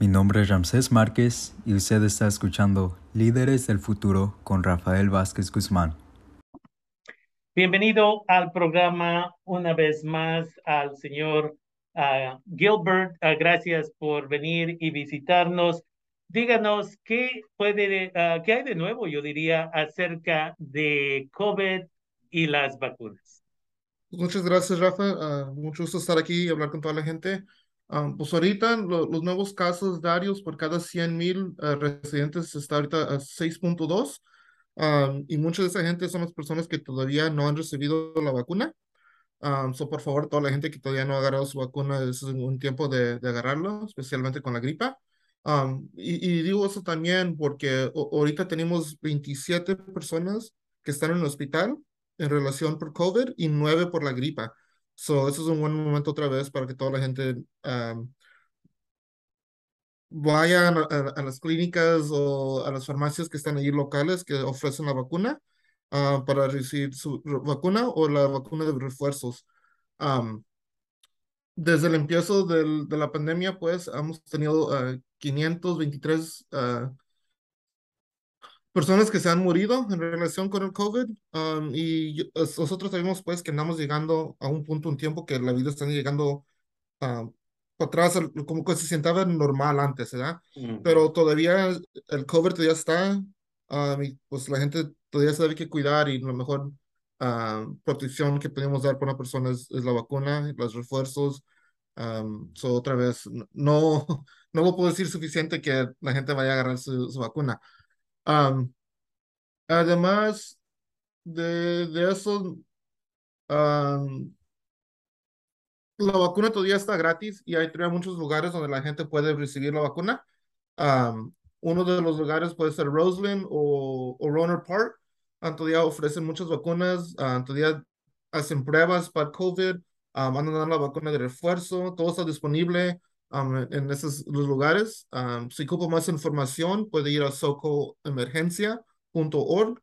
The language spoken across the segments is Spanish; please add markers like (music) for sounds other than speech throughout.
Mi nombre es Ramsés Márquez y usted está escuchando Líderes del Futuro con Rafael Vázquez Guzmán. Bienvenido al programa una vez más al señor uh, Gilbert. Uh, gracias por venir y visitarnos. Díganos qué puede, uh, qué hay de nuevo, yo diría, acerca de COVID y las vacunas. Muchas gracias, Rafa. mucho gusto estar aquí y hablar con toda la gente. Um, pues ahorita los nuevos casos diarios por cada 100 mil uh, residentes está ahorita a 6.2 um, y mucha de esa gente son las personas que todavía no han recibido la vacuna. Um, so por favor, toda la gente que todavía no ha agarrado su vacuna es un tiempo de, de agarrarlo, especialmente con la gripa. Y, y, digo eso también porque ahorita tenemos 27 personas que están en el hospital en relación por COVID y 9 por la gripa. So, eso es un buen momento otra vez para que toda la gente vaya a, las clínicas o a las farmacias que están ahí locales que ofrecen la vacuna ah, para recibir su vacuna o la vacuna de refuerzos. desde el empiezo del, de la pandemia, pues, hemos tenido 523 ah, personas que se han morido en relación con el COVID um, y nosotros sabemos pues que andamos llegando a un punto, un tiempo que la vida está llegando uh, para atrás, como que se sentaba normal antes, ¿verdad? Pero todavía el COVID todavía está um, y pues la gente todavía se debe que cuidar y la mejor protección que podemos dar para una persona es, la vacuna, los refuerzos. Um, otra vez, no, (laughs) no lo puedo decir suficiente que la gente vaya a agarrar su, su vacuna además de, de eso, la vacuna todavía está gratis y hay muchos lugares donde la gente puede recibir la vacuna. uno de los lugares puede ser Roseland o, o Roner Park. todavía ofrecen muchas vacunas, todavía hacen pruebas para COVID, dar la vacuna de refuerzo, todo está disponible en esos lugares. si ocupa más información, puede ir a socoemergencia.org.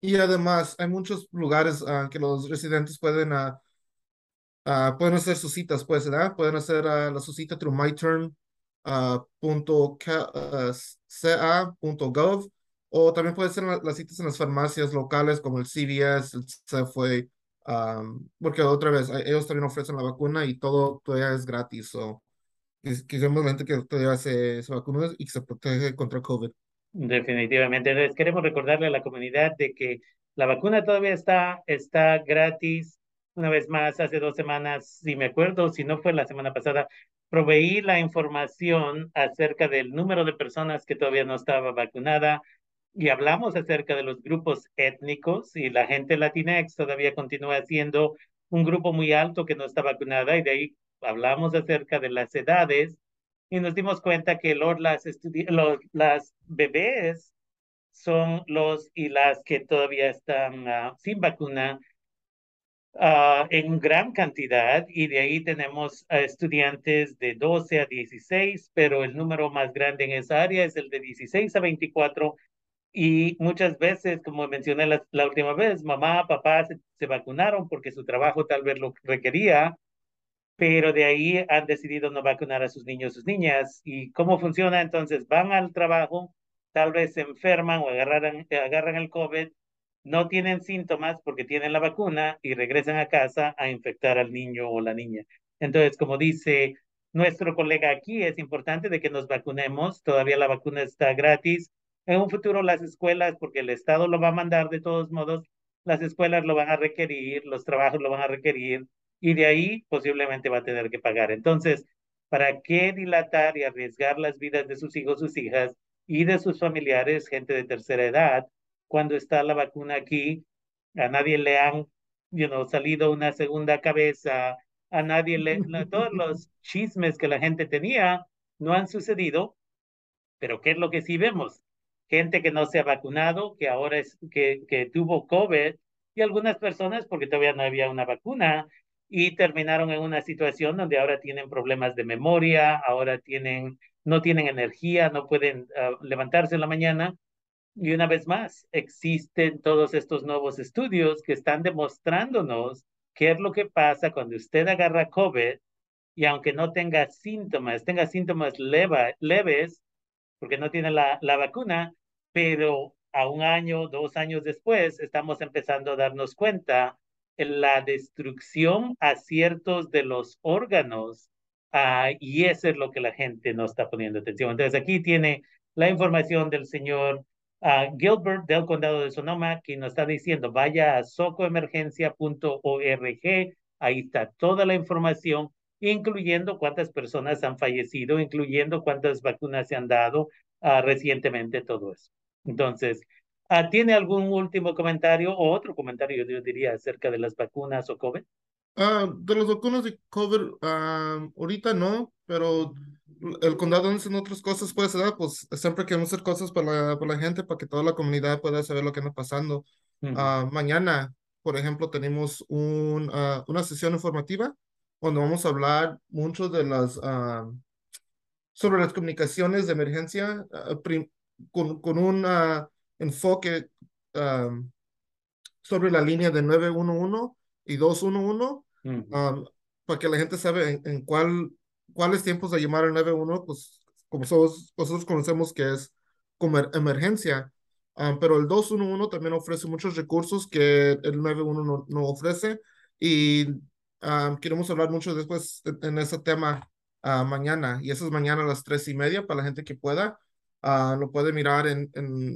y además, hay muchos lugares uh, que los residentes pueden, uh, pueden hacer sus citas, pues, ¿verdad? Pueden hacer la su cita through myturn.ca.gov o también pueden hacer las citas en las farmacias locales como el CVS, el Safeway, porque otra vez, ellos también ofrecen la vacuna y todo todavía es gratis. o queremos la gente que todavía se, se vacuna y se protege contra COVID. Definitivamente. Entonces, queremos recordarle a la comunidad de que la vacuna todavía está, está gratis. Una vez más, hace dos semanas, si me acuerdo, si no fue la semana pasada, proveí la información acerca del número de personas que todavía no estaba vacunada, y hablamos acerca de los grupos étnicos y la gente latinx todavía continúa siendo un grupo muy alto que no está vacunada y de ahí hablamos acerca de las edades y nos dimos cuenta que los, las, bebés son los y las que todavía están ah, sin vacuna uh, en gran cantidad y de ahí tenemos estudiantes de 12 a 16, pero el número más grande en esa área es el de 16 a 24 y muchas veces, como mencioné la, última vez, mamá, papá se, vacunaron porque su trabajo tal vez lo requería, pero de ahí han decidido no vacunar a sus niños, sus niñas. ¿Y cómo funciona? Entonces van al trabajo, tal vez se enferman o agarran, agarran el COVID, no tienen síntomas porque tienen la vacuna y regresan a casa a infectar al niño o la niña. Entonces, como dice nuestro colega aquí, es importante de que nos vacunemos. Todavía la vacuna está gratis en un futuro las escuelas, porque el Estado lo va a mandar de todos modos, las escuelas lo van a requerir, los trabajos lo van a requerir y de ahí posiblemente va a tener que pagar. Entonces, ¿para qué dilatar y arriesgar las vidas de sus hijos, sus hijas y de sus familiares, gente de tercera edad, cuando está la vacuna aquí? A nadie le han you know, salido una segunda cabeza, a nadie le, todos (laughs) los chismes que la gente tenía no han sucedido, pero ¿qué es lo que sí vemos? Gente que no se ha vacunado, que ahora es, que, que tuvo COVID, y algunas personas porque todavía no había una vacuna y terminaron en una situación donde ahora tienen problemas de memoria, ahora tienen, no tienen energía, no pueden ah, levantarse en la mañana. Y una vez más, existen todos estos nuevos estudios que están demostrándonos qué es lo que pasa cuando usted agarra COVID y aunque no tenga síntomas, tenga síntomas leves, porque no tiene la, la vacuna, pero a un año, dos años después, estamos empezando a darnos cuenta en la destrucción a ciertos de los órganos uh, y eso es lo que la gente no está poniendo atención. Entonces aquí tiene la información del señor uh, Gilbert del condado de Sonoma, que nos está diciendo, vaya a socoemergencia.org, ahí está toda la información, incluyendo cuántas personas han fallecido, incluyendo cuántas vacunas se han dado uh, recientemente, todo eso. Entonces, ¿tiene algún último comentario o otro comentario, yo diría, acerca de las vacunas o COVID? Uh, de las vacunas de COVID, uh, ahorita no, pero el condado en otras cosas, pues, ¿verdad? pues siempre queremos hacer cosas para la, para la gente, para que toda la comunidad pueda saber lo que está pasando. Uh -huh. mañana, por ejemplo, tenemos un, una sesión informativa donde vamos a hablar mucho de las, sobre las comunicaciones de emergencia con, con un enfoque sobre la línea de 911 y 211 uh -huh. um, para que la gente sabe en, en, cuál, cuáles tiempos de llamar al 911, pues como somos, nosotros conocemos que es como emergencia, um, pero el 211 también ofrece muchos recursos que el 911 no, no ofrece y um, queremos hablar mucho después en, en ese tema uh, mañana y eso es mañana a las tres y media para la gente que pueda. Uh, lo puede mirar en,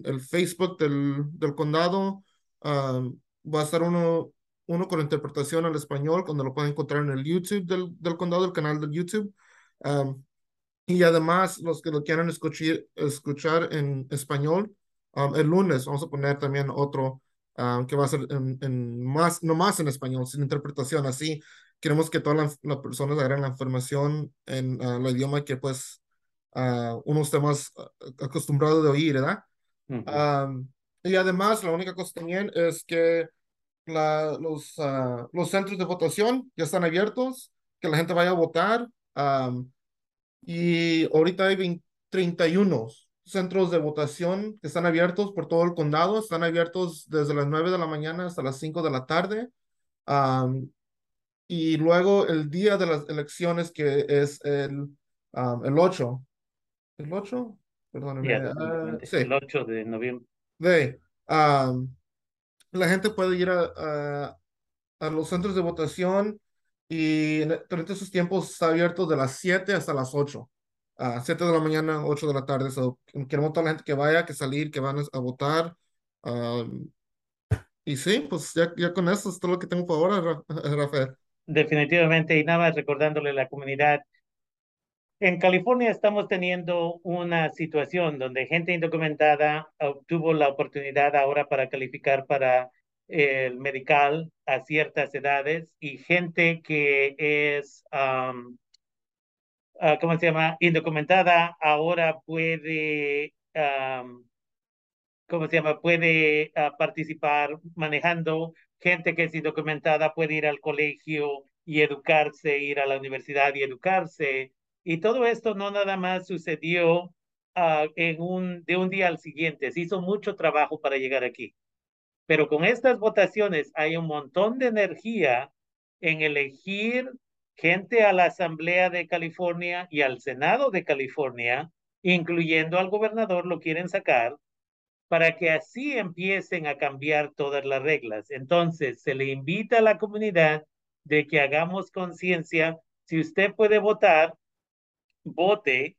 el Facebook del, condado. Uh, va a estar uno, con interpretación al español, cuando lo pueden encontrar en el YouTube del, del condado, el canal del YouTube. Um, y además, los que lo quieran escuchar, en español, el lunes vamos a poner también otro que va a ser más, no más en español, sin interpretación. Así queremos que todas las la personas agarren la información en el idioma que pues uh, uno está más acostumbrado de oír, ¿verdad? Uh -huh. um, y además, la única cosa también es que la, los, uh, los centros de votación ya están abiertos, que la gente vaya a votar. Um, y ahorita hay 20, 31 centros de votación que están abiertos por todo el condado. Están abiertos desde las 9 de la mañana hasta las 5 de la tarde. Um, y luego el día de las elecciones, que es el, um, el 8. ¿El 8? Perdóneme. Yeah, uh, sí. El 8 de noviembre. De, um, la gente puede ir a, a, a, los centros de votación y durante esos tiempos está abierto de las 7 hasta las 8. A 7 de la mañana, 8 de la tarde. So, queremos toda la gente que vaya, que salir, que van a votar. Um, y sí, pues ya, ya con eso es todo lo que tengo por ahora, (laughs) Rafael. Definitivamente, y nada más recordándole a la comunidad en California estamos teniendo una situación donde gente indocumentada obtuvo la oportunidad ahora para calificar para el medical a ciertas edades y gente que es, um, uh, ¿cómo se llama? Indocumentada ahora puede, um, ¿cómo se llama? Puede uh, participar manejando. Gente que es indocumentada puede ir al colegio y educarse, ir a la universidad y educarse. Y todo esto no nada más sucedió uh, en un, de un día al siguiente, se hizo mucho trabajo para llegar aquí. Pero con estas votaciones hay un montón de energía en elegir gente a la Asamblea de California y al Senado de California, incluyendo al gobernador, lo quieren sacar, para que así empiecen a cambiar todas las reglas. Entonces, se le invita a la comunidad de que hagamos conciencia. Si usted puede votar, vote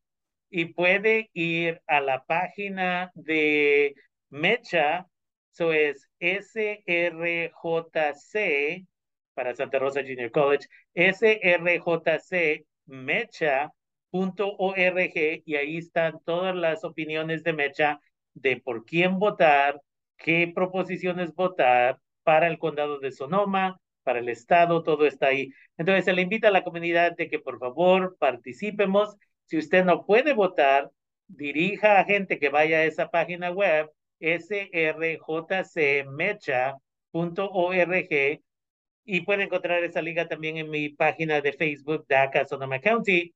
y puede ir a la página de Mecha, eso es SRJC para Santa Rosa Junior College, SRJC Mecha.org y ahí están todas las opiniones de Mecha de por quién votar, qué proposiciones votar para el condado de Sonoma, para el Estado, todo está ahí. Entonces se le invita a la comunidad de que por favor participemos. Si usted no puede votar, dirija a gente que vaya a esa página web, srjcmecha.org, y puede encontrar esa liga también en mi página de Facebook, DACA Sonoma County,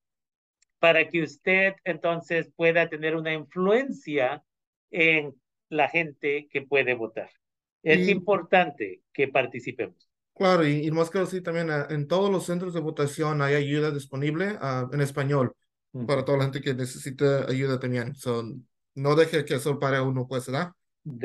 para que usted entonces pueda tener una influencia en la gente que puede votar. Es y... importante que participemos. Claro, y, y más que sí, también ah, en todos los centros de votación hay ayuda disponible ah, en español para Ujú. toda la gente que necesita ayuda también. So, no deje que eso para uno, pues, ¿verdad?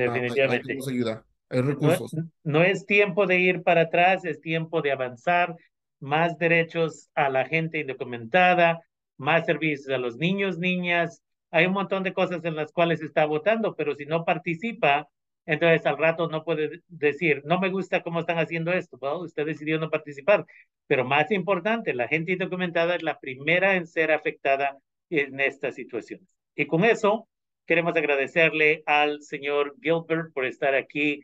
Ah, hay, hay Definitivamente. tenemos ayuda, hay No, recursos. no es tiempo de ir para atrás, es tiempo de avanzar, más derechos a la gente indocumentada, más servicios a los niños, niñas. Hay un montón de cosas en las cuales está votando, pero si no participa, entonces al rato no puede decir, no me gusta cómo están haciendo esto. Usted decidió no participar. Pero más importante, la gente indocumentada es la primera en ser afectada en estas situaciones. Y con eso, queremos agradecerle al señor Gilbert por estar aquí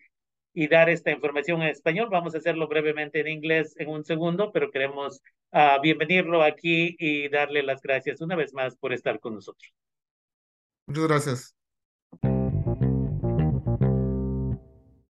y dar esta información en español. Vamos a hacerlo brevemente en inglés en un segundo, pero queremos uh, bienvenirlo aquí y darle las gracias una vez más por estar con nosotros. Muchas gracias.